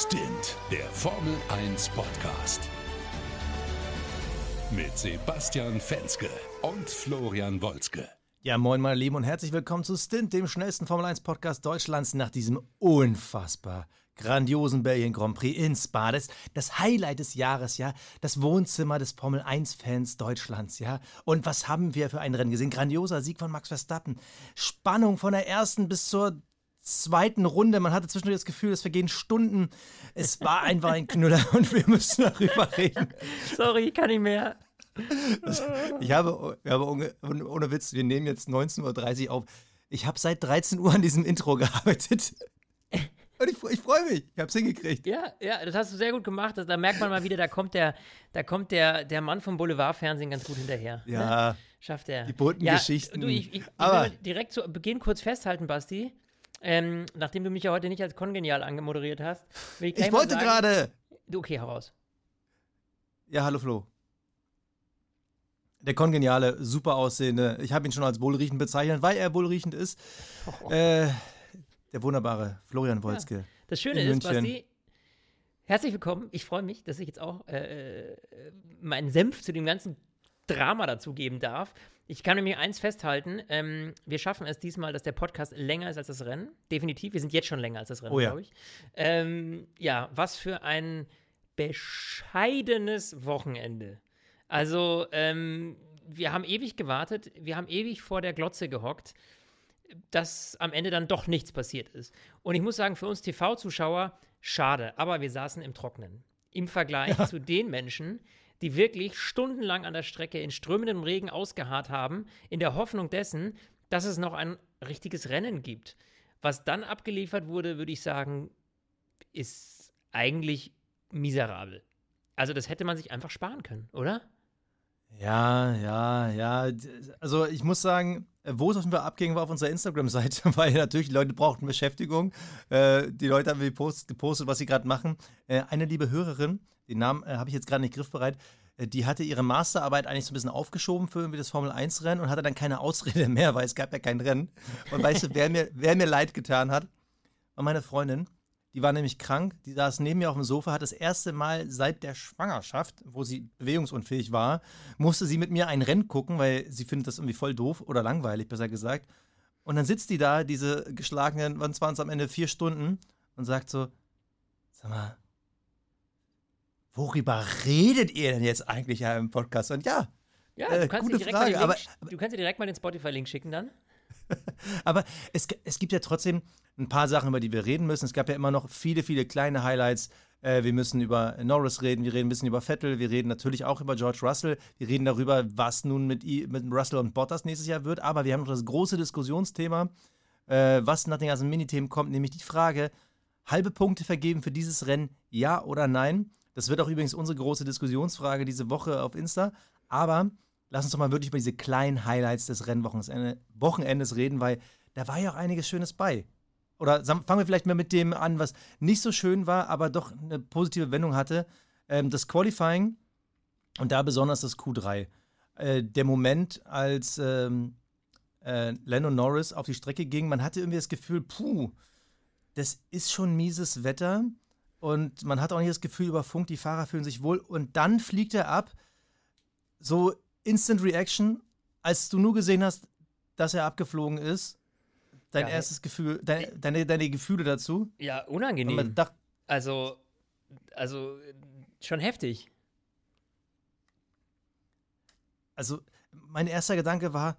Stint, der Formel 1 Podcast. Mit Sebastian Fenske und Florian Wolzke. Ja, moin, meine Lieben, und herzlich willkommen zu Stint, dem schnellsten Formel 1 Podcast Deutschlands nach diesem unfassbar grandiosen Belgien Grand Prix in Spa. Das, das Highlight des Jahres, ja. Das Wohnzimmer des Formel 1-Fans Deutschlands, ja. Und was haben wir für ein Rennen gesehen? Grandioser Sieg von Max Verstappen. Spannung von der ersten bis zur zweiten Runde. Man hatte zwischendurch das Gefühl, es vergehen Stunden. Es war einfach ein Knüller und wir müssen darüber reden. Sorry, kann ich mehr. Ich habe, ich habe ohne, ohne Witz, wir nehmen jetzt 19.30 Uhr auf. Ich habe seit 13 Uhr an diesem Intro gearbeitet. Und ich, ich freue mich, ich habe es hingekriegt. Ja, ja, das hast du sehr gut gemacht. Da merkt man mal wieder, da kommt der, da kommt der, der Mann vom Boulevardfernsehen ganz gut hinterher. Ja. Ne? Schafft er. Die bunten ja, Geschichten. Du, ich, ich, Aber ich will direkt zu Beginn kurz festhalten, Basti. Ähm, nachdem du mich ja heute nicht als kongenial angemoderiert hast. Will ich gleich ich wollte gerade. Du, Okay, heraus. Ja, hallo Flo. Der kongeniale, super aussehende, ich habe ihn schon als wohlriechend bezeichnet, weil er wohlriechend ist. Äh, der wunderbare Florian Wolzke. Das Schöne ist, München. Basti, herzlich willkommen. Ich freue mich, dass ich jetzt auch äh, äh, meinen Senf zu dem ganzen Drama dazugeben darf. Ich kann nämlich eins festhalten: ähm, Wir schaffen es diesmal, dass der Podcast länger ist als das Rennen. Definitiv. Wir sind jetzt schon länger als das Rennen, Oh ja. glaube ich. Ähm, ja, was für ein bescheidenes Wochenende. Also, ähm, wir haben ewig gewartet, wir haben ewig vor der Glotze gehockt dass am Ende dann doch nichts passiert ist. Und ich muss sagen, für uns TV-Zuschauer, schade, aber wir saßen im Trocknen. Im Vergleich zu den Menschen, die wirklich stundenlang an der Strecke in strömendem Regen ausgeharrt haben, in der Hoffnung dessen, dass es noch ein richtiges Rennen gibt. Was dann abgeliefert wurde, würde ich sagen, ist eigentlich miserabel. Also das hätte man sich einfach sparen können, oder? Ja, ja, ja. Also ich muss sagen, wo es auf jeden Fall abging, war auf unserer Instagram-Seite, weil natürlich die Leute brauchten Beschäftigung. Äh, die Leute haben gepostet, gepostet was sie gerade machen. Äh, eine liebe Hörerin, den Namen äh, habe ich jetzt gerade nicht griffbereit, äh, die hatte ihre Masterarbeit eigentlich so ein bisschen aufgeschoben für irgendwie das Formel-1-Rennen und hatte dann keine Ausrede mehr, weil es gab ja kein Rennen. Und weißt du, wer mir, wer mir leid getan hat? War meine Freundin. Die war nämlich krank, die saß neben mir auf dem Sofa, hat das erste Mal seit der Schwangerschaft, wo sie bewegungsunfähig war, musste sie mit mir ein Rennen gucken, weil sie findet das irgendwie voll doof oder langweilig, besser gesagt. Und dann sitzt die da, diese geschlagenen, wann waren es am Ende, vier Stunden, und sagt so, sag mal, worüber redet ihr denn jetzt eigentlich ja im Podcast? Und ja, Ja, Äh, du, kannst gute dir direkt Frage, mal den aber- Link, du kannst dir direkt mal den Spotify-Link schicken dann. Aber es, es gibt ja trotzdem ein paar Sachen, über die wir reden müssen. Es gab ja immer noch viele, viele kleine Highlights. Äh, wir müssen über Norris reden, wir reden ein bisschen über Vettel, wir reden natürlich auch über George Russell, wir reden darüber, was nun mit, mit Russell und Bottas nächstes Jahr wird. Aber wir haben noch das große Diskussionsthema, äh, was nach den ganzen Minithemen kommt, nämlich die Frage, halbe Punkte vergeben für dieses Rennen, ja oder nein? Das wird auch übrigens unsere große Diskussionsfrage diese Woche auf Insta. Aber lass uns doch mal wirklich über diese kleinen Highlights des Rennwochenendes Wochenendes reden, weil da war ja auch einiges Schönes bei. Oder fangen wir vielleicht mal mit dem an, was nicht so schön war, aber doch eine positive Wendung hatte. Ähm, das Qualifying und da besonders das Q3. Äh, der Moment, als ähm, äh, Norris auf die Strecke ging, man hatte irgendwie das Gefühl, puh, das ist schon mieses Wetter und man hat auch nicht das Gefühl über Funk, die Fahrer fühlen sich wohl und dann fliegt er ab, so Instant Reaction, als du nur gesehen hast, dass er abgeflogen ist, dein Ja, erstes Gefühl, dein, deine, deine Gefühle dazu. Ja, unangenehm. man dachte, Also, also schon heftig. also mein erster Gedanke war,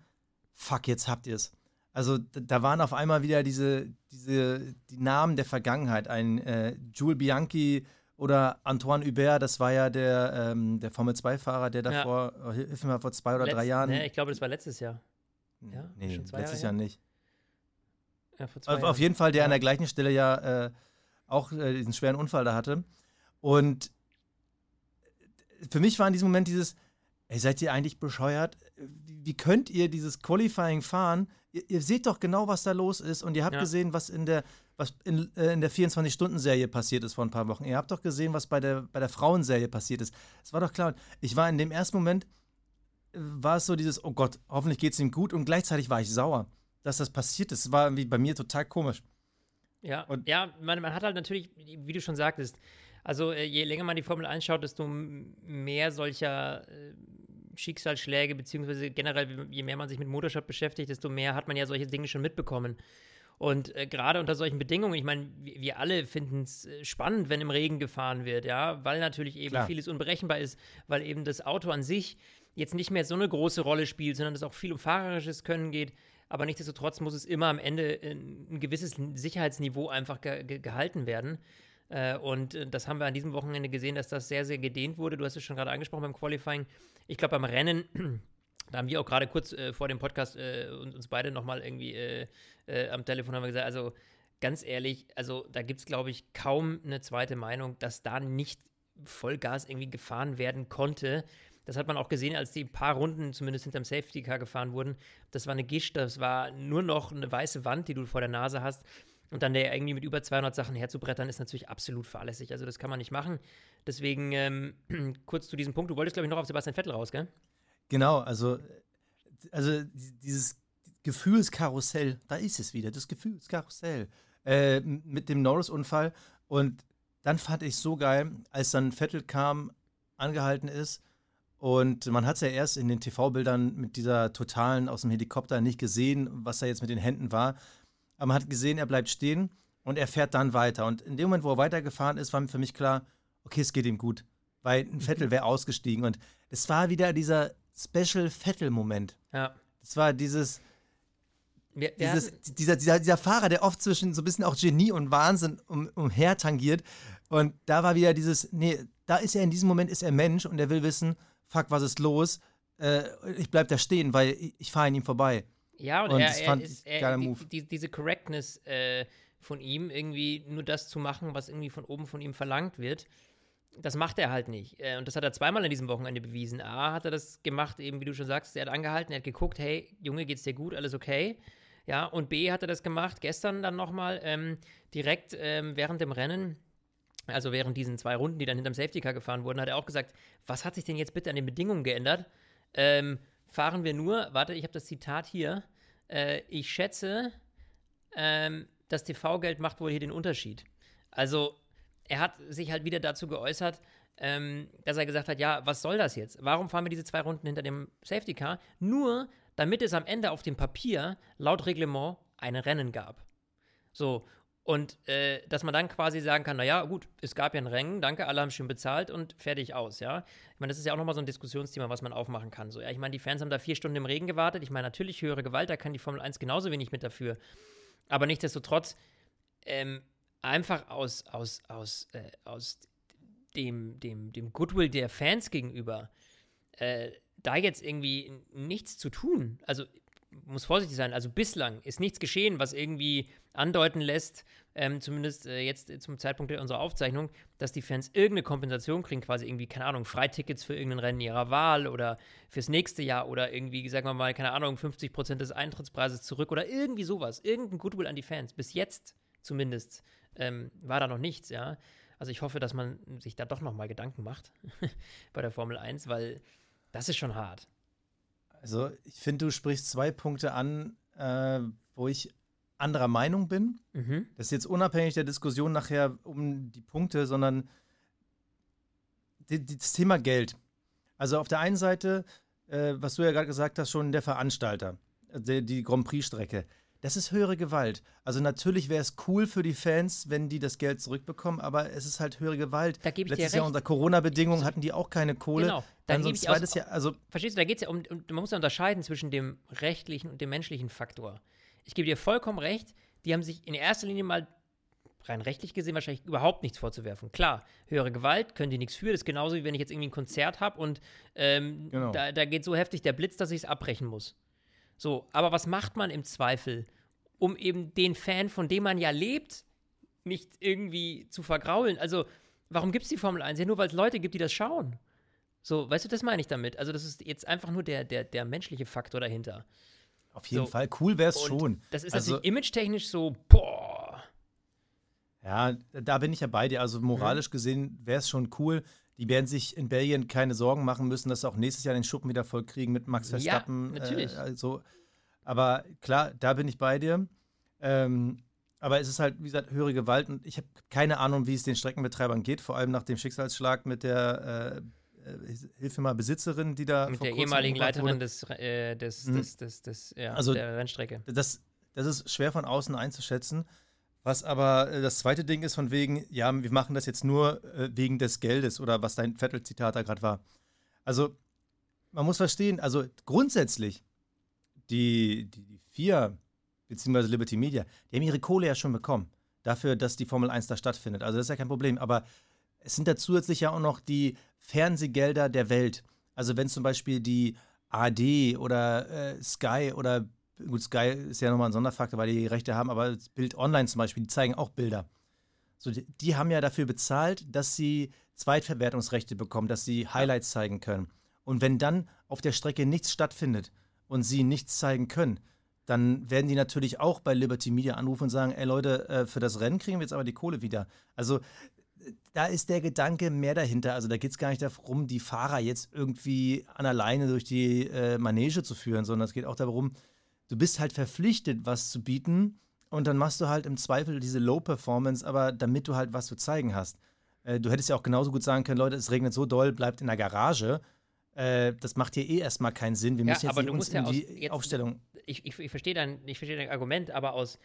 fuck, jetzt habt ihr es. Also da waren auf einmal wieder diese, diese die Namen der Vergangenheit. Ein äh, Jules Bianchi oder Antoine Hubert, das war ja der, ähm, der Formel-2-Fahrer, der Ja. davor, oh, hilf mir mal, vor zwei oder drei Letz- Jahren. Nee, ich glaube, das war letztes Jahr. ja, nee, schon zwei letztes Jahre Jahr nicht. Ja, Auf, Jahren. jeden Fall, der an Ja. der gleichen Stelle ja äh, auch äh, diesen schweren Unfall da hatte. Und für mich war in diesem Moment dieses, ey, seid ihr eigentlich bescheuert? Wie könnt ihr dieses Qualifying fahren? Ihr, ihr seht doch genau, was da los ist und ihr habt Ja. gesehen, was in der, was in, äh, in der 24-Stunden-Serie passiert ist vor ein paar Wochen. Ihr habt doch gesehen, was bei der, bei der Frauenserie passiert ist. Es war doch klar. Ich war in dem ersten Moment, äh, war es so dieses, oh Gott, hoffentlich geht es ihm gut und gleichzeitig war ich sauer, dass das passiert ist. Es war irgendwie bei mir total komisch. Ja, und ja man, man hat halt natürlich, wie du schon sagtest, also äh, je länger man die Formel 1 schaut, desto mehr solcher äh, Schicksalsschläge, beziehungsweise generell, je mehr man sich mit Motorsport beschäftigt, desto mehr hat man ja solche Dinge schon mitbekommen. Und äh, gerade unter solchen Bedingungen, ich meine, wir, wir, alle finden es äh, spannend, wenn im Regen gefahren wird, ja, weil natürlich eben Klar. vieles unberechenbar ist, weil eben das Auto an sich jetzt nicht mehr so eine große Rolle spielt, sondern es auch viel um fahrerisches Können geht. Aber nichtsdestotrotz muss es immer am Ende ein gewisses Sicherheitsniveau einfach ge gehalten werden. Äh, und äh, das haben wir an diesem Wochenende gesehen, dass das sehr, sehr gedehnt wurde. Du hast es schon gerade angesprochen beim Qualifying. Ich glaube, beim Rennen da haben wir auch gerade kurz äh, vor dem Podcast äh, uns beide nochmal irgendwie äh, äh, am Telefon haben wir gesagt, also ganz ehrlich, also da gibt es, glaube ich, kaum eine zweite Meinung, dass da nicht Vollgas irgendwie gefahren werden konnte. Das hat man auch gesehen, als die paar Runden zumindest hinterm Safety Car gefahren wurden. Das war eine Gischt, das war nur noch eine weiße Wand, die du vor der Nase hast. Und dann der irgendwie mit über 200 Sachen herzubrettern, ist natürlich absolut fahrlässig. Also das kann man nicht machen. Deswegen ähm, kurz zu diesem Punkt. Du wolltest, glaube ich, noch auf Sebastian Vettel raus, gell? Genau, also, also dieses Gefühlskarussell, da ist es wieder, das Gefühlskarussell äh, mit dem Norris-Unfall. Und dann fand ich so geil, als dann Vettel kam, angehalten ist. Und man hat es ja erst in den TV-Bildern mit dieser totalen aus dem Helikopter nicht gesehen, was da jetzt mit den Händen war. Aber man hat gesehen, er bleibt stehen und er fährt dann weiter. Und in dem Moment, wo er weitergefahren ist, war für mich klar, okay, es geht ihm gut. Weil ein Vettel mhm. wäre ausgestiegen. Und es war wieder dieser Special Vettel-Moment. Ja. Es war dieses, wir, wir Dieses, dieser, dieser, dieser Fahrer, der oft zwischen so ein bisschen auch Genie und Wahnsinn um, umher tangiert. Und da war wieder dieses, nee, da ist er in diesem Moment, ist er Mensch und er will wissen, fuck, was ist los? Äh, ich bleib da stehen, weil ich, ich fahre an ihm vorbei. Ja, und, und er, er ist, er, die, die, diese Correctness äh, von ihm, irgendwie nur das zu machen, was irgendwie von oben von ihm verlangt wird, das macht er halt nicht. Äh, und das hat er zweimal an diesem Wochenende bewiesen. A, hat er das gemacht, eben wie du schon sagst, er hat angehalten, er hat geguckt, hey, Junge, geht's dir gut, alles okay? Ja, und B hat er das gemacht, gestern dann nochmal, ähm, direkt ähm, während dem Rennen, also während diesen zwei Runden, die dann hinterm Safety Car gefahren wurden, hat er auch gesagt, was hat sich denn jetzt bitte an den Bedingungen geändert? Ähm, fahren wir nur, warte, ich habe das Zitat hier, äh, ich schätze, ähm, das TV-Geld macht wohl hier den Unterschied. Also er hat sich halt wieder dazu geäußert, ähm, dass er gesagt hat, ja, was soll das jetzt? Warum fahren wir diese zwei Runden hinter dem Safety Car? Nur, damit es am Ende auf dem Papier laut Reglement ein Rennen gab. So, und äh, dass man dann quasi sagen kann, naja, gut, es gab ja ein Rennen, danke, alle haben schön bezahlt und fertig aus, ja. Ich meine, das ist ja auch nochmal so ein Diskussionsthema, was man aufmachen kann. So, ja, ich meine, die Fans haben da vier Stunden im Regen gewartet. Ich meine, natürlich höhere Gewalt, da kann die Formel 1 genauso wenig mit dafür. Aber nichtsdestotrotz, ähm, einfach aus, aus, aus, äh, aus dem, dem, dem Goodwill der Fans gegenüber, äh, da jetzt irgendwie nichts zu tun. Also muss vorsichtig sein. Also bislang ist nichts geschehen, was irgendwie andeuten lässt, ähm, zumindest äh, jetzt zum Zeitpunkt unserer Aufzeichnung, dass die Fans irgendeine Kompensation kriegen, quasi irgendwie, keine Ahnung, Freitickets für irgendein Rennen ihrer Wahl oder fürs nächste Jahr oder irgendwie, sagen wir mal, keine Ahnung, 50 Prozent des Eintrittspreises zurück oder irgendwie sowas. Irgendein Goodwill an die Fans. Bis jetzt zumindest ähm, war da noch nichts, ja. Also ich hoffe, dass man sich da doch noch mal Gedanken macht bei der Formel 1, weil das ist schon hart. Also ich finde, du sprichst zwei Punkte an, äh, wo ich anderer Meinung bin. Mhm. Das ist jetzt unabhängig der Diskussion nachher um die Punkte, sondern die, die, das Thema Geld. Also auf der einen Seite, äh, was du ja gerade gesagt hast, schon der Veranstalter, die, die Grand Prix-Strecke das ist höhere Gewalt. Also natürlich wäre es cool für die Fans, wenn die das Geld zurückbekommen, aber es ist halt höhere Gewalt. Da gebe ich Letztes dir Jahr unter Corona-Bedingungen hatten die auch keine Kohle. Genau. Dann, dann so ein zweites Jahr, also verstehst du, da geht es ja um, um, man muss ja unterscheiden zwischen dem rechtlichen und dem menschlichen Faktor. Ich gebe dir vollkommen recht, die haben sich in erster Linie mal rein rechtlich gesehen wahrscheinlich überhaupt nichts vorzuwerfen. Klar, höhere Gewalt, können die nichts für. Das ist genauso wie wenn ich jetzt irgendwie ein Konzert habe und ähm, genau. da, da geht so heftig der Blitz, dass ich es abbrechen muss. So, aber was macht man im Zweifel, um eben den Fan, von dem man ja lebt, nicht irgendwie zu vergraulen? Also, warum gibt es die Formel 1? Ja, nur weil es Leute gibt, die das schauen. So, weißt du, das meine ich damit. Also, das ist jetzt einfach nur der, der, der menschliche Faktor dahinter. Auf jeden so. Fall, cool wäre es schon. Das ist also, natürlich image-technisch so, boah. Ja, da bin ich ja bei dir. Also moralisch mhm. gesehen wäre es schon cool. Die werden sich in Belgien keine Sorgen machen müssen, dass sie auch nächstes Jahr den Schuppen wieder voll kriegen mit Max Verstappen. Ja, natürlich. Äh, also, aber klar, da bin ich bei dir. Ähm, aber es ist halt, wie gesagt, höhere Gewalt und ich habe keine Ahnung, wie es den Streckenbetreibern geht, vor allem nach dem Schicksalsschlag mit der, äh, äh hilf mir mal, Besitzerin, die da. Mit der ehemaligen Leiterin des, äh, des, mhm. des, des, des, ja, also, der Rennstrecke. Das, das ist schwer von außen einzuschätzen. Was aber äh, das zweite Ding ist, von wegen, ja, wir machen das jetzt nur äh, wegen des Geldes oder was dein Vettel-Zitat da gerade war. Also, man muss verstehen, also grundsätzlich, die, die, die vier beziehungsweise Liberty Media, die haben ihre Kohle ja schon bekommen. Dafür, dass die Formel 1 da stattfindet. Also das ist ja kein Problem. Aber es sind da zusätzlich ja auch noch die Fernsehgelder der Welt. Also wenn zum Beispiel die AD oder äh, Sky oder gut, Sky ist ja nochmal ein Sonderfaktor, weil die, die Rechte haben, aber Bild Online zum Beispiel, die zeigen auch Bilder. So, die, die haben ja dafür bezahlt, dass sie Zweitverwertungsrechte bekommen, dass sie Highlights zeigen können. Und wenn dann auf der Strecke nichts stattfindet und sie nichts zeigen können, dann werden die natürlich auch bei Liberty Media anrufen und sagen, ey Leute, äh, für das Rennen kriegen wir jetzt aber die Kohle wieder. Also da ist der Gedanke mehr dahinter. Also da geht es gar nicht darum, die Fahrer jetzt irgendwie an alleine durch die äh, Manege zu führen, sondern es geht auch darum, du bist halt verpflichtet, was zu bieten und dann machst du halt im Zweifel diese Low-Performance, aber damit du halt was zu zeigen hast. Äh, du hättest ja auch genauso gut sagen können, Leute, es regnet so doll, bleibt in der Garage. Äh, das macht hier eh erstmal keinen Sinn. Wir müssen ja, jetzt, uns ja in die jetzt, Aufstellung. Ich, ich, ich verstehe dein, versteh dein Argument, aber aus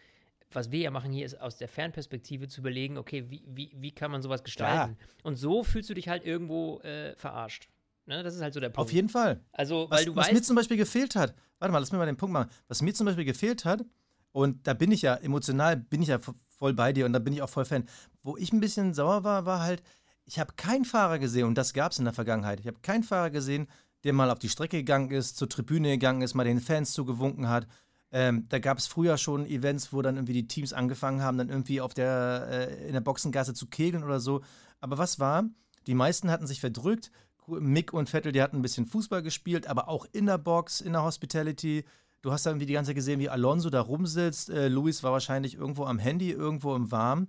was wir ja machen hier, ist aus der Fernperspektive zu überlegen, okay, wie, wie, wie kann man sowas gestalten? Klar. Und so fühlst du dich halt irgendwo äh, verarscht. Ne? Das ist halt so der Punkt. Auf jeden Fall. Also, weil was, du was weißt, mir zum Beispiel gefehlt hat, warte mal, lass mir mal den Punkt machen. Was mir zum Beispiel gefehlt hat, und da bin ich ja emotional, bin ich ja voll bei dir und da bin ich auch voll Fan. Wo ich ein bisschen sauer war, war halt, ich habe keinen Fahrer gesehen, und das gab es in der Vergangenheit. Ich habe keinen Fahrer gesehen, der mal auf die Strecke gegangen ist, zur Tribüne gegangen ist, mal den Fans zugewunken hat. Ähm, da gab es früher schon Events, wo dann irgendwie die Teams angefangen haben, dann irgendwie auf der, äh, in der Boxengasse zu kegeln oder so. Aber was war? Die meisten hatten sich verdrückt. Mick und Vettel, die hatten ein bisschen Fußball gespielt, aber auch in der Box, in der Hospitality. Du hast da irgendwie die ganze Zeit gesehen, wie Alonso da rumsitzt. Äh, Luis war wahrscheinlich irgendwo am Handy, irgendwo im Warm.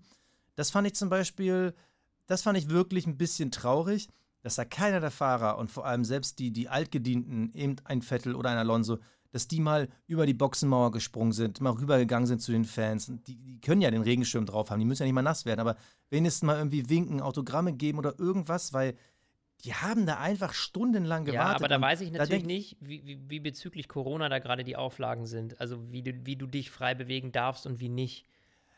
Das fand ich zum Beispiel, das fand ich wirklich ein bisschen traurig dass da keiner der Fahrer und vor allem selbst die, die Altgedienten, eben ein Vettel oder ein Alonso, dass die mal über die Boxenmauer gesprungen sind, mal rübergegangen sind zu den Fans. Die, die können ja den Regenschirm drauf haben, die müssen ja nicht mal nass werden, aber wenigstens mal irgendwie winken, Autogramme geben oder irgendwas, weil die haben da einfach stundenlang gewartet. Ja, aber da weiß ich natürlich nicht, wie, wie, wie, bezüglich Corona da gerade die Auflagen sind. Also wie du, wie du dich frei bewegen darfst und wie nicht.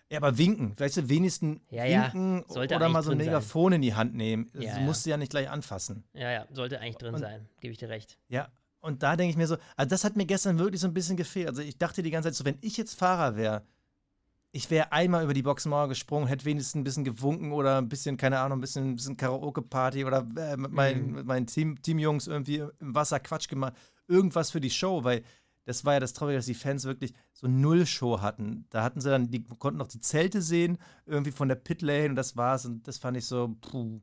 Ja, aber winken, weißt du, wenigstens ja, winken ja. oder mal so ein Megafon sein. in die Hand nehmen. Ja, das musst du ja nicht gleich anfassen. Ja, ja, sollte eigentlich drin und, sein, gebe ich dir recht. Ja, und da denke ich mir so, also das hat mir gestern wirklich so ein bisschen gefehlt. Also ich dachte die ganze Zeit so, wenn ich jetzt Fahrer wäre, ich wäre einmal über die Boxenmauer gesprungen, hätte wenigstens ein bisschen gewunken oder ein bisschen, keine Ahnung, ein bisschen, ein bisschen Karaoke-Party oder äh, mit, mein, mhm. mit meinen Team, Teamjungs irgendwie im Wasser Quatsch gemacht. Irgendwas für die Show, weil das war ja das Traurige, dass die Fans wirklich so null Show hatten. Da hatten sie dann, die konnten noch die Zelte sehen, irgendwie von der Pitlane und das war's. Und das fand ich so, puh,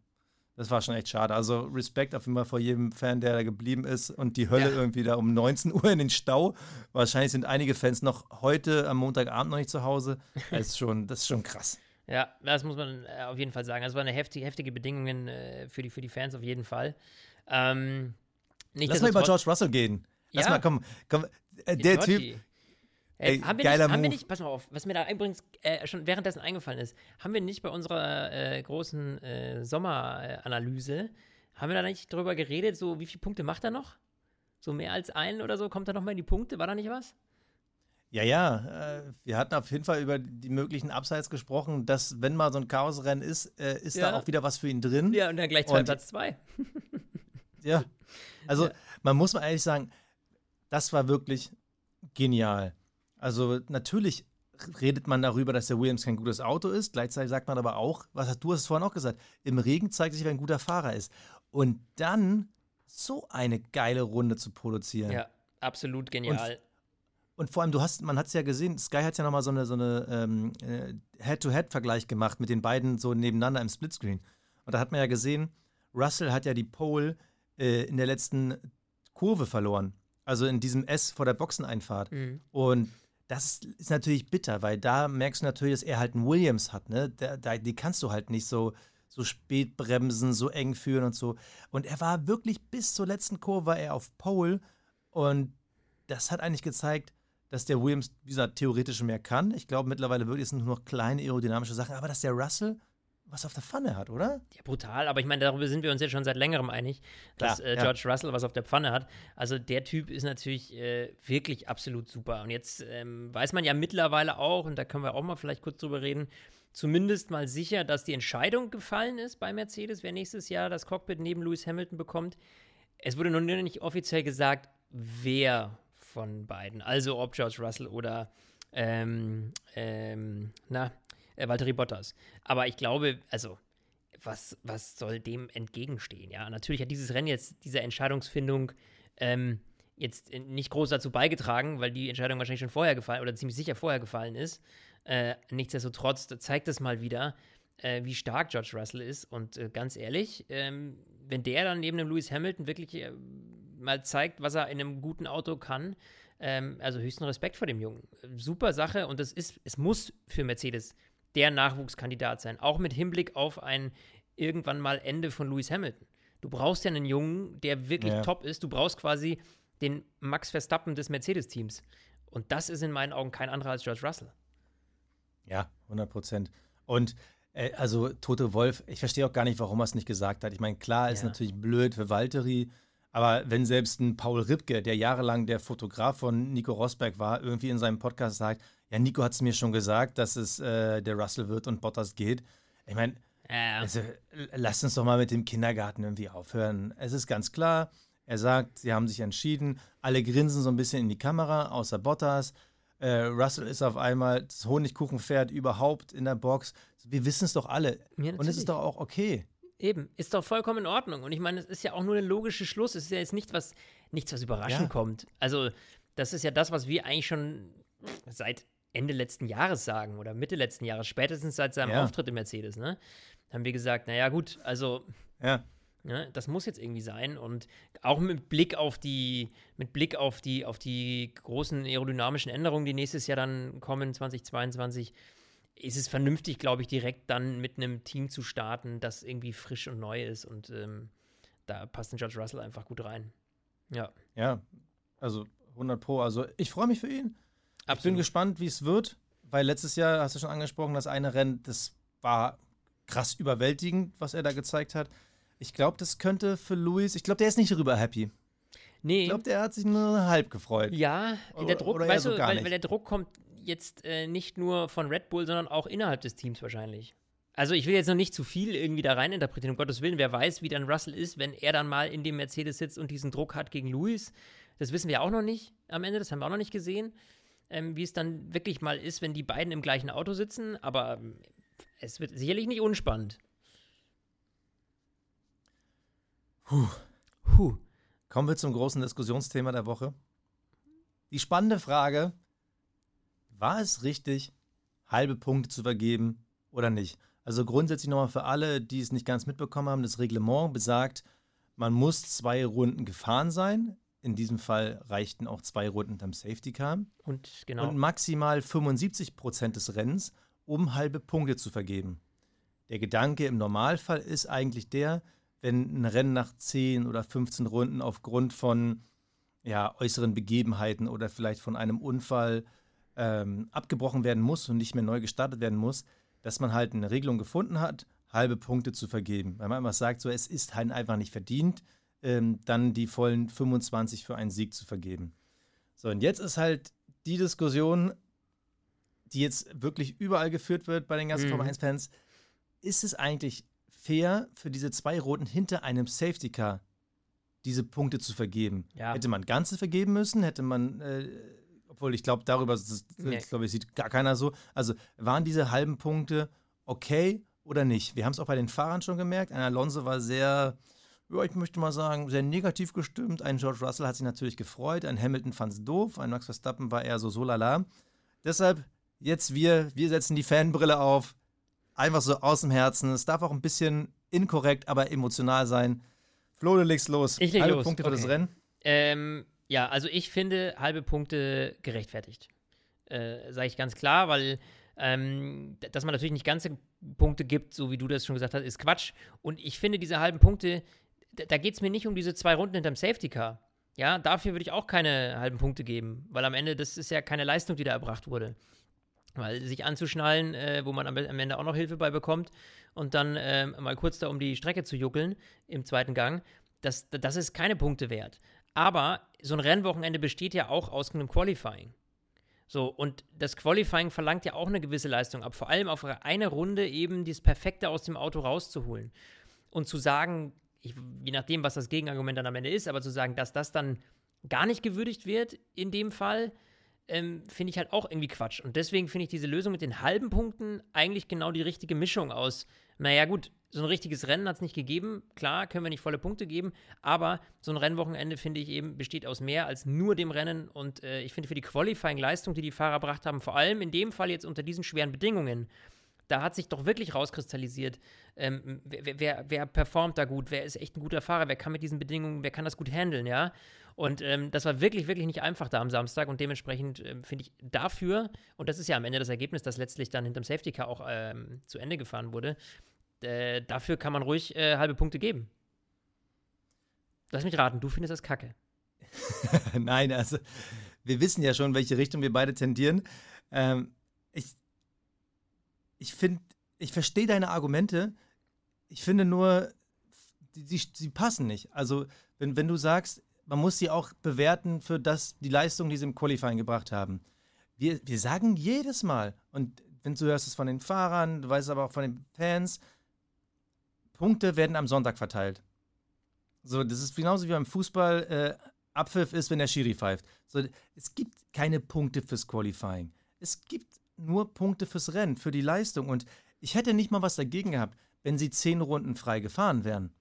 das war schon echt schade. Also Respekt auf jeden Fall vor jedem Fan, der da geblieben ist und die Hölle ja. irgendwie da um 19 Uhr in den Stau. Wahrscheinlich sind einige Fans noch heute am Montagabend noch nicht zu Hause. Das ist schon, das ist schon krass. Ja, das muss man äh, auf jeden Fall sagen. Das waren heftige, heftige Bedingungen äh, für, die, für die Fans auf jeden Fall. Ähm, Lass mal über George Russell gehen. Lass ja. mal, komm, komm, äh, der Typ. Ey, äh, haben, wir nicht, haben wir nicht, pass mal auf, was mir da übrigens äh, schon währenddessen eingefallen ist, haben wir nicht bei unserer äh, großen äh, Sommeranalyse, haben wir da nicht drüber geredet, so wie viele Punkte macht er noch? So mehr als einen oder so, kommt er nochmal in die Punkte? War da nicht was? Ja, ja, äh, wir hatten auf jeden Fall über die möglichen Upsides gesprochen, dass wenn mal so ein Chaosrennen ist, äh, ist ja. da auch wieder was für ihn drin. Ja, und dann gleich zwei, Platz zwei. ja, also ja. man muss mal ehrlich sagen, das war wirklich genial. Also natürlich redet man darüber, dass der Williams kein gutes Auto ist. Gleichzeitig sagt man aber auch, was hast du hast es vorhin auch gesagt, im Regen zeigt sich, wer ein guter Fahrer ist. Und dann so eine geile Runde zu produzieren. Ja, absolut genial. Und, und vor allem, du hast, man hat es ja gesehen, Sky hat ja nochmal so eine, so eine ähm, äh, Head-to-Head-Vergleich gemacht mit den beiden so nebeneinander im Splitscreen. Und da hat man ja gesehen, Russell hat ja die Pole äh, in der letzten Kurve verloren. Also in diesem S vor der Boxeneinfahrt. Mhm. Und das ist natürlich bitter, weil da merkst du natürlich, dass er halt einen Williams hat, ne? Da, da, die kannst du halt nicht so, so spät bremsen, so eng führen und so. Und er war wirklich bis zur letzten Kurve war er auf Pole und das hat eigentlich gezeigt, dass der Williams, wie gesagt, theoretisch mehr kann. Ich glaube, mittlerweile wirklich sind nur noch kleine aerodynamische Sachen, aber dass der Russell was auf der Pfanne hat, oder? Ja, brutal. Aber ich meine, darüber sind wir uns jetzt schon seit längerem einig, dass Klar, äh, George ja. Russell was auf der Pfanne hat. Also der Typ ist natürlich äh, wirklich absolut super. Und jetzt ähm, weiß man ja mittlerweile auch, und da können wir auch mal vielleicht kurz drüber reden, zumindest mal sicher, dass die Entscheidung gefallen ist bei Mercedes, wer nächstes Jahr das Cockpit neben Lewis Hamilton bekommt. Es wurde noch nicht offiziell gesagt, wer von beiden, also ob George Russell oder ähm, ähm, na, äh, Valtteri Bottas. Aber ich glaube, also, was, was soll dem entgegenstehen? Ja, natürlich hat dieses Rennen jetzt, diese Entscheidungsfindung, ähm, jetzt nicht groß dazu beigetragen, weil die Entscheidung wahrscheinlich schon vorher gefallen oder ziemlich sicher vorher gefallen ist. Äh, nichtsdestotrotz zeigt es mal wieder, äh, wie stark George Russell ist. Und äh, ganz ehrlich, ähm, wenn der dann neben dem Lewis Hamilton wirklich äh, mal zeigt, was er in einem guten Auto kann, ähm, also höchsten Respekt vor dem Jungen. Super Sache und es ist, es muss für Mercedes der Nachwuchskandidat sein, auch mit Hinblick auf ein irgendwann mal Ende von Lewis Hamilton. Du brauchst ja einen Jungen, der wirklich ja. top ist. Du brauchst quasi den Max Verstappen des Mercedes-Teams. Und das ist in meinen Augen kein anderer als George Russell. Ja, 100 Prozent. Und äh, also Tote Wolf, ich verstehe auch gar nicht, warum er es nicht gesagt hat. Ich meine, klar, ist ja. natürlich blöd für Valtteri, aber wenn selbst ein Paul Ripke, der jahrelang der Fotograf von Nico Rosberg war, irgendwie in seinem Podcast sagt, ja, Nico hat es mir schon gesagt, dass es äh, der Russell wird und Bottas geht. Ich meine, ja. also, lasst uns doch mal mit dem Kindergarten irgendwie aufhören. Es ist ganz klar, er sagt, sie haben sich entschieden, alle grinsen so ein bisschen in die Kamera, außer Bottas. Äh, Russell ist auf einmal das Honigkuchenpferd überhaupt in der Box. Wir wissen es doch alle. Ja, und es ist doch auch okay. Eben, ist doch vollkommen in Ordnung. Und ich meine, es ist ja auch nur ein logischer Schluss. Es ist ja jetzt nicht was, nichts, was überraschend ja. kommt. Also, das ist ja das, was wir eigentlich schon seit Ende letzten Jahres sagen oder Mitte letzten Jahres, spätestens seit seinem ja. Auftritt im Mercedes, ne? Haben wir gesagt, naja, gut, also. Ja. Ne, das muss jetzt irgendwie sein. Und auch mit Blick auf die, mit Blick auf die, auf die großen aerodynamischen Änderungen, die nächstes Jahr dann kommen, 2022, ist es vernünftig, glaube ich, direkt dann mit einem Team zu starten, das irgendwie frisch und neu ist. Und ähm, da passt ein George Russell einfach gut rein. Ja. Ja, also 100 Pro. Also ich freue mich für ihn. Absolut. Ich bin gespannt, wie es wird, weil letztes Jahr, hast du schon angesprochen, das eine Rennen, das war krass überwältigend, was er da gezeigt hat. Ich glaube, das könnte für Luis, ich glaube, der ist nicht darüber happy. Nee. Ich glaube, der hat sich nur halb gefreut. Ja, der Druck, oder weißt so du, weil, weil, der Druck kommt jetzt äh, nicht nur von Red Bull, sondern auch innerhalb des Teams wahrscheinlich. Also ich will jetzt noch nicht zu viel irgendwie da rein interpretieren, um Gottes Willen. Wer weiß, wie dann Russell ist, wenn er dann mal in dem Mercedes sitzt und diesen Druck hat gegen Lewis. Das wissen wir auch noch nicht am Ende, das haben wir auch noch nicht gesehen, ähm, wie es dann wirklich mal ist, wenn die beiden im gleichen Auto sitzen. Aber ähm, es wird sicherlich nicht unspannend. Puh. Puh. Kommen wir zum großen Diskussionsthema der Woche. Die spannende Frage, war es richtig, halbe Punkte zu vergeben oder nicht? Also grundsätzlich nochmal für alle, die es nicht ganz mitbekommen haben, das Reglement besagt, man muss zwei Runden gefahren sein. In diesem Fall reichten auch zwei Runden am Safety Car. Und, genau. und maximal 75 Prozent des Rennens, um halbe Punkte zu vergeben. Der Gedanke im Normalfall ist eigentlich der, wenn ein Rennen nach 10 oder 15 Runden aufgrund von ja, äußeren Begebenheiten oder vielleicht von einem Unfall ähm, abgebrochen werden muss und nicht mehr neu gestartet werden muss, dass man halt eine Regelung gefunden hat, halbe Punkte zu vergeben. Weil man einfach sagt, so es ist halt einfach nicht verdient, ähm, dann die vollen 25 für einen Sieg zu vergeben. So, und jetzt ist halt die Diskussion, die jetzt wirklich überall geführt wird bei den ganzen mhm. Formel 1-Fans, ist es eigentlich fair, für diese zwei Roten hinter einem Safety Car diese Punkte zu vergeben? Ja. Hätte man ganze vergeben müssen? Hätte man äh, obwohl ich glaube, darüber, nee. ich glaube, sieht gar keiner so. Also waren diese halben Punkte okay oder nicht? Wir haben es auch bei den Fahrern schon gemerkt. Ein Alonso war sehr, ja, ich möchte mal sagen, sehr negativ gestimmt. Ein George Russell hat sich natürlich gefreut. Ein Hamilton fand es doof. Ein Max Verstappen war eher so so lala. Deshalb jetzt wir, wir setzen die Fanbrille auf. Einfach so aus dem Herzen. Es darf auch ein bisschen inkorrekt, aber emotional sein. Flo, du legst los. Ich leg Halbe los. Punkte für okay. das Rennen. Ähm, ja, also ich finde halbe Punkte gerechtfertigt. Äh, Sage ich ganz klar, weil ähm, dass man natürlich nicht ganze Punkte gibt, so wie du das schon gesagt hast, ist Quatsch. Und ich finde diese halben Punkte, da, geht es mir nicht um diese zwei Runden hinterm Safety Car. Ja, dafür würde ich auch keine halben Punkte geben, weil am Ende, das ist ja keine Leistung, die da erbracht wurde. Weil sich anzuschnallen, äh, wo man am, am, Ende auch noch Hilfe bei bekommt und dann äh, mal kurz da um die Strecke zu juckeln im zweiten Gang, das, das ist keine Punkte wert. Aber so ein Rennwochenende besteht ja auch aus einem Qualifying. So, und das Qualifying verlangt ja auch eine gewisse Leistung ab, vor allem auf eine Runde eben das Perfekte aus dem Auto rauszuholen. Und zu sagen, ich, je nachdem, was das Gegenargument dann am Ende ist, aber zu sagen, dass das dann gar nicht gewürdigt wird in dem Fall, ähm, finde ich halt auch irgendwie Quatsch. Und deswegen finde ich diese Lösung mit den halben Punkten eigentlich genau die richtige Mischung aus. Naja, gut, so ein richtiges Rennen hat es nicht gegeben. Klar, können wir nicht volle Punkte geben, aber so ein Rennwochenende, finde ich eben, besteht aus mehr als nur dem Rennen. Und äh, ich finde für die Qualifying-Leistung, die die Fahrer erbracht haben, vor allem in dem Fall jetzt unter diesen schweren Bedingungen, da hat sich doch wirklich rauskristallisiert, ähm, wer, wer, wer, performt da gut, wer ist echt ein guter Fahrer, wer kann mit diesen Bedingungen, wer kann das gut handeln, ja. Und ähm, das war wirklich, wirklich nicht einfach da am Samstag und dementsprechend ähm, finde ich dafür, und das ist ja am Ende das Ergebnis, das letztlich dann hinterm Safety Car auch ähm, zu Ende gefahren wurde, äh, dafür kann man ruhig äh, halbe Punkte geben. Lass mich raten, du findest das kacke. Nein, also wir wissen ja schon, welche Richtung wir beide tendieren. Ähm, ich ich finde, ich verstehe deine Argumente. Ich finde nur, sie, sie passen nicht. Also, wenn, wenn du sagst, man muss sie auch bewerten für das, die Leistung, die sie im Qualifying gebracht haben. Wir, wir sagen jedes Mal, und wenn du hörst es von den Fahrern, du weißt aber auch von den Fans, Punkte werden am Sonntag verteilt. So, das ist genauso wie beim Fußball äh, Abpfiff ist, wenn der Schiri pfeift. So, es gibt keine Punkte fürs Qualifying. Es gibt nur Punkte fürs Rennen, für die Leistung. Und ich hätte nicht mal was dagegen gehabt, wenn sie zehn Runden frei gefahren wären.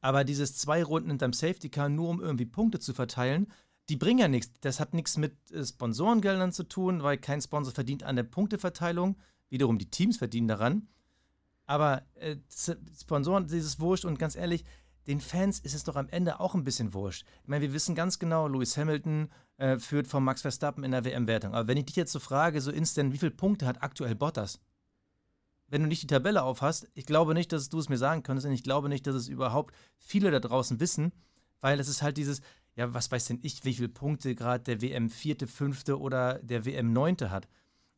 Aber dieses zwei Runden hinterm Safety Car, nur um irgendwie Punkte zu verteilen, die bringen ja nichts. Das hat nichts mit äh, Sponsorengeldern zu tun, weil kein Sponsor verdient an der Punkteverteilung. Wiederum die Teams verdienen daran. Aber äh, Sponsoren, dieses Wurscht und ganz ehrlich, den Fans ist es doch am Ende auch ein bisschen wurscht. Ich meine, wir wissen ganz genau, Lewis Hamilton äh, führt von Max Verstappen in der WM-Wertung. Aber wenn ich dich jetzt so frage, so instant, wie viele Punkte hat aktuell Bottas? Wenn du nicht die Tabelle aufhast, ich glaube nicht, dass du es mir sagen könntest und ich glaube nicht, dass es überhaupt viele da draußen wissen, weil es ist halt dieses, ja, was weiß denn ich, wie viele Punkte gerade der WM vierte, fünfte oder der WM neunte hat.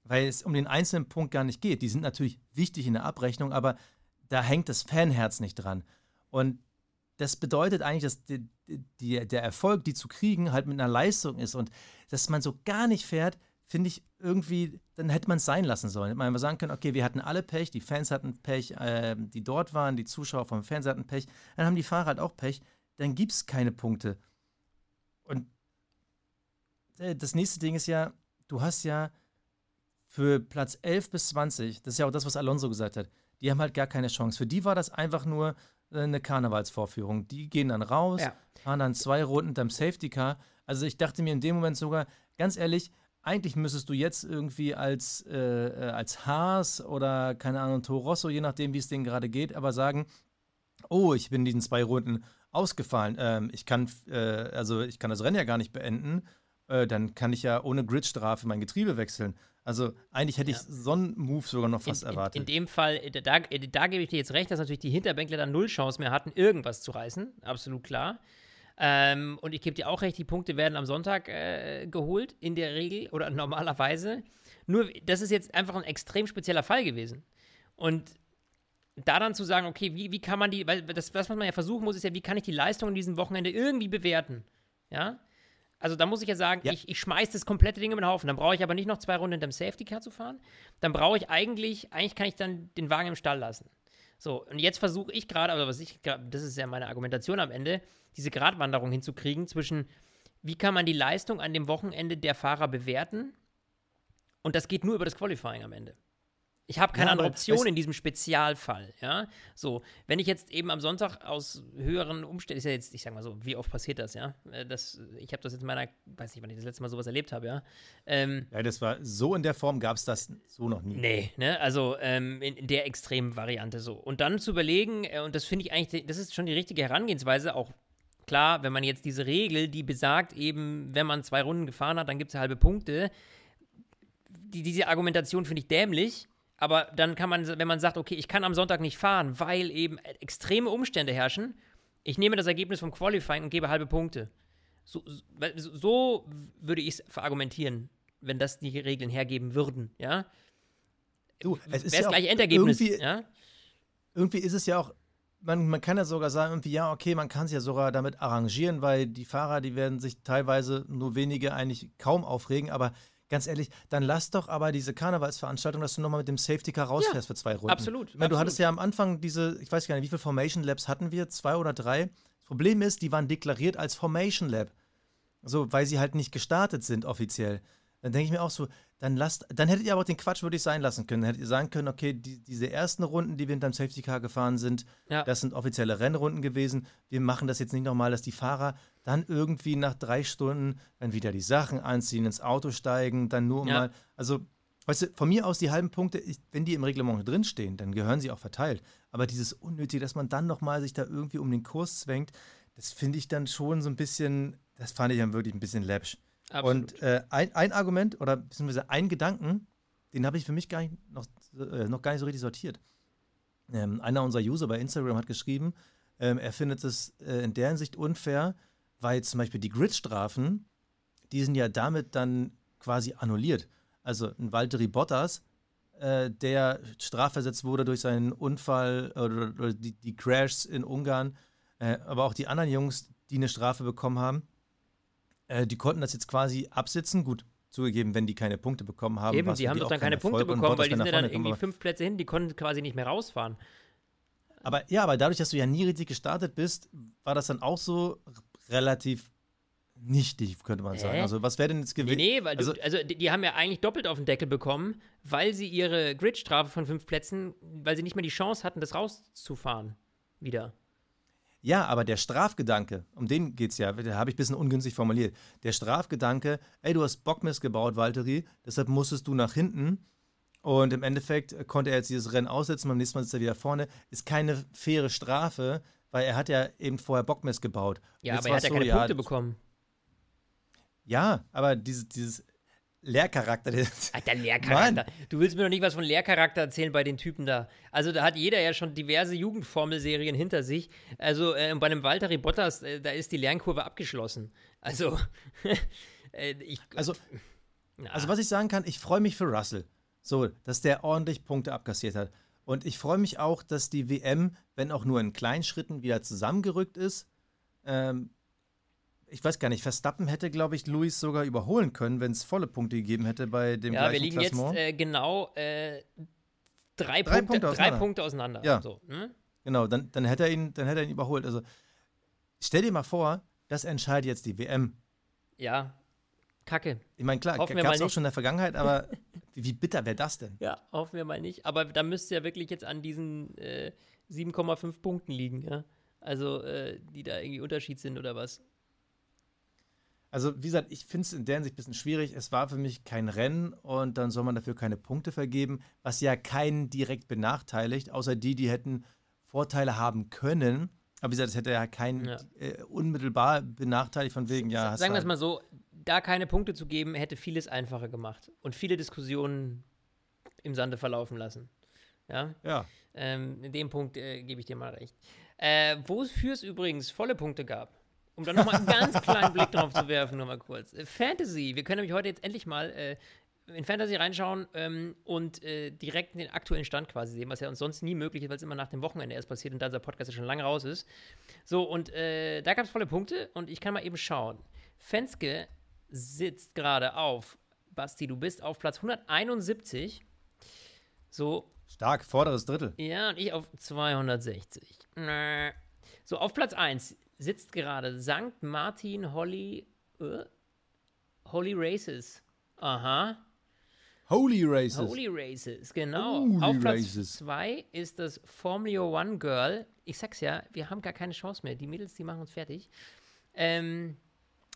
Weil es um den einzelnen Punkt gar nicht geht. Die sind natürlich wichtig in der Abrechnung, aber da hängt das Fanherz nicht dran. Und das bedeutet eigentlich, dass die, die, der Erfolg, die zu kriegen, halt mit einer Leistung ist. Und dass man so gar nicht fährt, finde ich irgendwie, dann hätte man es sein lassen sollen. Hätte man sagen können, okay, wir hatten alle Pech, die Fans hatten Pech, äh, die dort waren, die Zuschauer vom Fernseher hatten Pech, dann haben die Fahrer halt auch Pech, dann gibt es keine Punkte. Und äh, das nächste Ding ist ja, du hast ja für Platz 11 bis 20, das ist ja auch das, was Alonso gesagt hat, die haben halt gar keine Chance. Für die war das einfach nur eine Karnevalsvorführung. Die gehen dann raus, ja. fahren dann zwei Runden am Safety Car. Also ich dachte mir in dem Moment sogar, ganz ehrlich, eigentlich müsstest du jetzt irgendwie als, äh, äh als Haas oder keine Ahnung, Toro Rosso, je nachdem, wie es denen gerade geht, aber sagen, oh, ich bin in diesen zwei Runden ausgefallen. Ähm, ich kann, äh, also ich kann das Rennen ja gar nicht beenden. Äh, dann kann ich ja ohne Gridstrafe mein Getriebe wechseln. Also eigentlich hätte ich ja. so einen Move sogar noch fast in, erwartet. In, in, dem Fall, da, da, da, gebe ich dir jetzt recht, dass natürlich die Hinterbänkler dann null Chance mehr hatten, irgendwas zu reißen. Absolut klar. Ähm, und ich gebe dir auch recht, die Punkte werden am Sonntag äh, geholt, in der Regel oder normalerweise. Nur, das ist jetzt einfach ein extrem spezieller Fall gewesen. Und da dann zu sagen, okay, wie, wie kann man die, weil das, was man ja versuchen muss, ist ja, wie kann ich die Leistung in diesem Wochenende irgendwie bewerten? Ja. Also da muss ich ja sagen, ja. ich, ich schmeiß das komplette Ding in den Haufen. Dann brauche ich aber nicht noch zwei Runden hinterm Safety Car zu fahren. Dann brauche ich eigentlich, eigentlich kann ich dann den Wagen im Stall lassen. So, und jetzt versuche ich gerade, aber was ich, das ist ja meine Argumentation am Ende, diese Gratwanderung hinzukriegen zwischen, wie kann man die Leistung an dem Wochenende der Fahrer bewerten? Und das geht nur über das Qualifying am Ende. Ich habe keine ja, andere Option in diesem Spezialfall, ja. So, wenn ich jetzt eben am Sonntag aus höheren Umständen, ist ja jetzt, ich sag mal so, wie oft passiert das, ja? Äh, das, ich habe das jetzt in meiner, weiß nicht, wann ich das letzte Mal sowas erlebt habe, ja. Ähm, ja, das war so in der Form gab es das so noch nie. Nee, ne, also ähm, in, in, der extremen Variante so. Und dann zu überlegen, äh, und das finde ich eigentlich, das ist schon die richtige Herangehensweise, auch klar, wenn man jetzt diese Regel, die besagt, eben, wenn man zwei Runden gefahren hat, dann gibt es halbe Punkte. Die, diese Argumentation finde ich dämlich aber dann kann man, wenn man sagt, okay, ich kann am Sonntag nicht fahren, weil eben extreme Umstände herrschen, ich nehme das Ergebnis vom Qualifying und gebe halbe Punkte. So, so, so würde ich es verargumentieren, wenn das die Regeln hergeben würden, ja. Du, es ist ja gleiche Endergebnis, irgendwie- ja. irgendwie ist es ja auch, man, man kann ja sogar sagen, irgendwie, ja, okay, man kann sich ja sogar damit arrangieren, weil die Fahrer, die werden sich teilweise nur wenige eigentlich kaum aufregen, aber ganz ehrlich, dann lass doch aber diese Karnevalsveranstaltung, dass du nochmal mit dem Safety Car rausfährst für zwei Runden. absolut, Ich meine, du absolut. hattest ja am Anfang diese, ich weiß gar nicht, wie viele Formation Labs hatten wir? Zwei oder drei? Das Problem ist, die waren deklariert als Formation Lab. So, weil sie halt nicht gestartet sind offiziell. Dann denke ich mir auch so, dann lasst, dann hättet ihr aber auch den Quatsch würde ich sein lassen können. Dann hättet ihr sagen können, okay, die, diese ersten Runden, die wir hinterm Safety Car gefahren sind, Ja. das sind offizielle Rennrunden gewesen. Wir machen das jetzt nicht nochmal, dass die Fahrer dann irgendwie nach drei Stunden dann wieder die Sachen anziehen, ins Auto steigen, dann nur Ja. mal, also, weißt du, von mir aus die halben Punkte, ich, wenn die im Reglement drinstehen, dann gehören sie auch verteilt. Aber dieses Unnötige, dass man dann nochmal sich da irgendwie um den Kurs zwängt, das finde ich dann schon so ein bisschen, das fand ich dann wirklich ein bisschen läppsch. Absolut. Und äh, ein, ein Argument oder beziehungsweise ein Gedanken, den habe ich für mich gar nicht, noch, äh, noch gar nicht so richtig sortiert. Ähm, einer unserer User bei Instagram hat geschrieben, ähm, er findet es äh, in der Hinsicht unfair, weil zum Beispiel die Gridstrafen, die sind ja damit dann quasi annulliert. Also ein Valtteri Bottas, äh, der strafversetzt wurde durch seinen Unfall oder, oder die, die Crashs in Ungarn, äh, aber auch die anderen Jungs, die eine Strafe bekommen haben, äh, die konnten das jetzt quasi absitzen. Gut, zugegeben, wenn die keine Punkte bekommen haben. Eben, die haben doch dann kein keine Punkte bekommen, Bottas weil die sind ja dann irgendwie fünf Plätze hin, die konnten quasi nicht mehr rausfahren. Aber ja, aber dadurch, dass du ja nie richtig gestartet bist, war das dann auch so relativ nichtig, könnte man sagen. Also, was wäre denn jetzt Nee, gewesen? nee, weil also, du, also die, die haben ja eigentlich doppelt auf den Deckel bekommen, weil sie ihre Gridstrafe von fünf Plätzen, weil sie nicht mehr die Chance hatten, das rauszufahren. Wieder. ja, aber der Strafgedanke, um den geht es ja, den habe ich ein bisschen ungünstig formuliert. Der Strafgedanke, ey, du hast Bockmist gebaut, Valtteri, deshalb musstest du nach hinten. Und im Endeffekt konnte er jetzt dieses Rennen aussetzen, beim nächsten Mal sitzt er wieder vorne. Ist keine faire Strafe, weil er hat ja eben vorher Bockmist gebaut. Ja, jetzt aber er hat ja so, keine ja, Punkte bekommen. Ja, aber dieses, dieses Lehrcharakter, der, Alter, Lehrcharakter. Du willst mir doch nicht was von Lehrcharakter erzählen bei den Typen da. Also da hat jeder ja schon diverse Jugendformelserien hinter sich. Also äh, bei einem Valtteri Bottas, äh, da ist die Lernkurve abgeschlossen. Also, äh, ich, also na, Also was ich sagen kann, ich freue mich für Russell. So, dass der ordentlich Punkte abkassiert hat. Und ich freue mich auch, dass die WM, wenn auch nur in kleinen Schritten, wieder zusammengerückt ist. Ähm, ich weiß gar nicht, Verstappen hätte, glaube ich, Luis sogar überholen können, wenn es volle Punkte gegeben hätte bei dem ja, wir gleichen liegen jetzt äh, genau äh, drei, Drei Punkte, Punkte drei auseinander. Punkte auseinander. Ja. So, hm? genau, dann, dann, hätte er ihn, dann hätte er ihn überholt. Also stell dir mal vor, das entscheidet jetzt die WM. ja, kacke. Ich meine, klar, wir gab es auch schon in der Vergangenheit, aber wie, bitter wäre das denn? Ja, hoffen wir mal nicht. Aber da müsste ja wirklich jetzt an diesen äh, 7,5 Punkten liegen, ja. Also, äh, die da irgendwie Unterschied sind oder was. Also, wie gesagt, ich finde es in der Hinsicht ein bisschen schwierig. Es war für mich kein Rennen und dann soll man dafür keine Punkte vergeben, was ja keinen direkt benachteiligt, außer die, die hätten Vorteile haben können. Aber wie gesagt, es hätte ja keinen Ja. äh, unmittelbar benachteiligt von wegen, ja, Sagen wir es halt- mal so, da keine Punkte zu geben, hätte vieles einfacher gemacht und viele Diskussionen im Sande verlaufen lassen. Ja, Ja, ähm, in dem Punkt äh, gebe ich dir mal recht. Äh, Wofür es übrigens volle Punkte gab, um da nochmal einen ganz kleinen Blick drauf zu werfen, nur mal kurz. Äh, Fantasy, wir können nämlich heute jetzt endlich mal äh, in Fantasy reinschauen ähm, und äh, direkt den aktuellen Stand quasi sehen, was ja uns sonst nie möglich ist, weil es immer nach dem Wochenende erst passiert und da unser Podcast ja schon lange raus ist. So, und äh, da gab es volle Punkte und ich kann mal eben schauen. Fenske sitzt gerade auf, Basti, du bist auf Platz 171. So, stark, vorderes Drittel. ja, und ich auf 260. Nö. So, auf Platz 1 sitzt gerade St. Martin Holly. Äh? Holy Races. Aha. Holy Races. Holy Races, genau. Holy auf Platz Races. 2 ist das Formula One Girl. Ich sag's ja, wir haben gar keine Chance mehr. Die Mädels, die machen uns fertig. Ähm,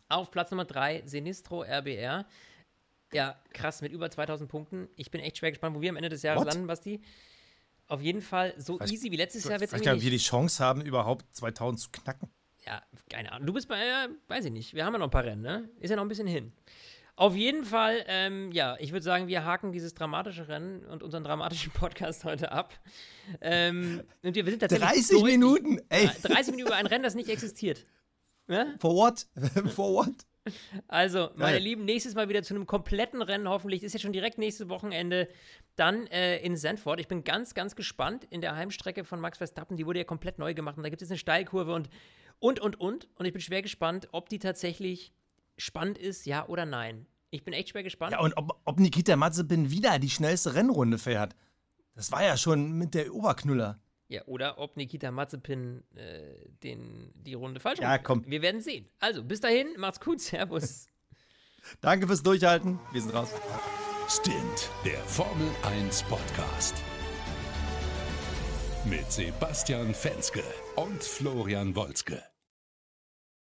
auf Platz Nummer 3 Sinistro RBR. Ja, krass, mit über 2000 Punkten. Ich bin echt schwer gespannt, wo wir am Ende des Jahres What? landen, Basti. Auf jeden Fall so Weiß- easy wie letztes Jahr irgendwie gar nicht, ob wir die Chance haben, überhaupt 2000 zu knacken. Ja, keine Ahnung. Du bist bei, äh, weiß ich nicht. Wir haben ja noch ein paar Rennen, ne? Ist ja noch ein bisschen hin. Auf jeden Fall, ähm, ja, ich würde sagen, wir haken dieses dramatische Rennen und unseren dramatischen Podcast heute ab. Ähm, und wir, wir sind tatsächlich 30 durch. Minuten, ey. 30 Minuten über ein Rennen, das nicht existiert. Ne? For what? For what? Also, meine Geil. Lieben, nächstes Mal wieder zu einem kompletten Rennen hoffentlich. Ist ja schon direkt nächstes Wochenende. Dann äh, in Sandford. Ich bin ganz, ganz gespannt in der Heimstrecke von Max Verstappen. Die wurde ja komplett neu gemacht und da gibt es eine Steilkurve und, und, und, und. Und ich bin schwer gespannt, ob die tatsächlich spannend ist, ja oder nein. Ich bin echt schwer gespannt. Ja, und ob, ob Nikita Mazepin wieder die schnellste Rennrunde fährt. Das war ja schon mit der Oberknüller. Ja, oder ob Nikita Mazepin äh, den, die Runde falsch Ja, komm. Wir werden sehen. Also, bis dahin, macht's gut, Servus. Danke fürs Durchhalten. Wir sind raus. Stint, der Formel 1 Podcast. Mit Sebastian Fenske und Florian Wolzke.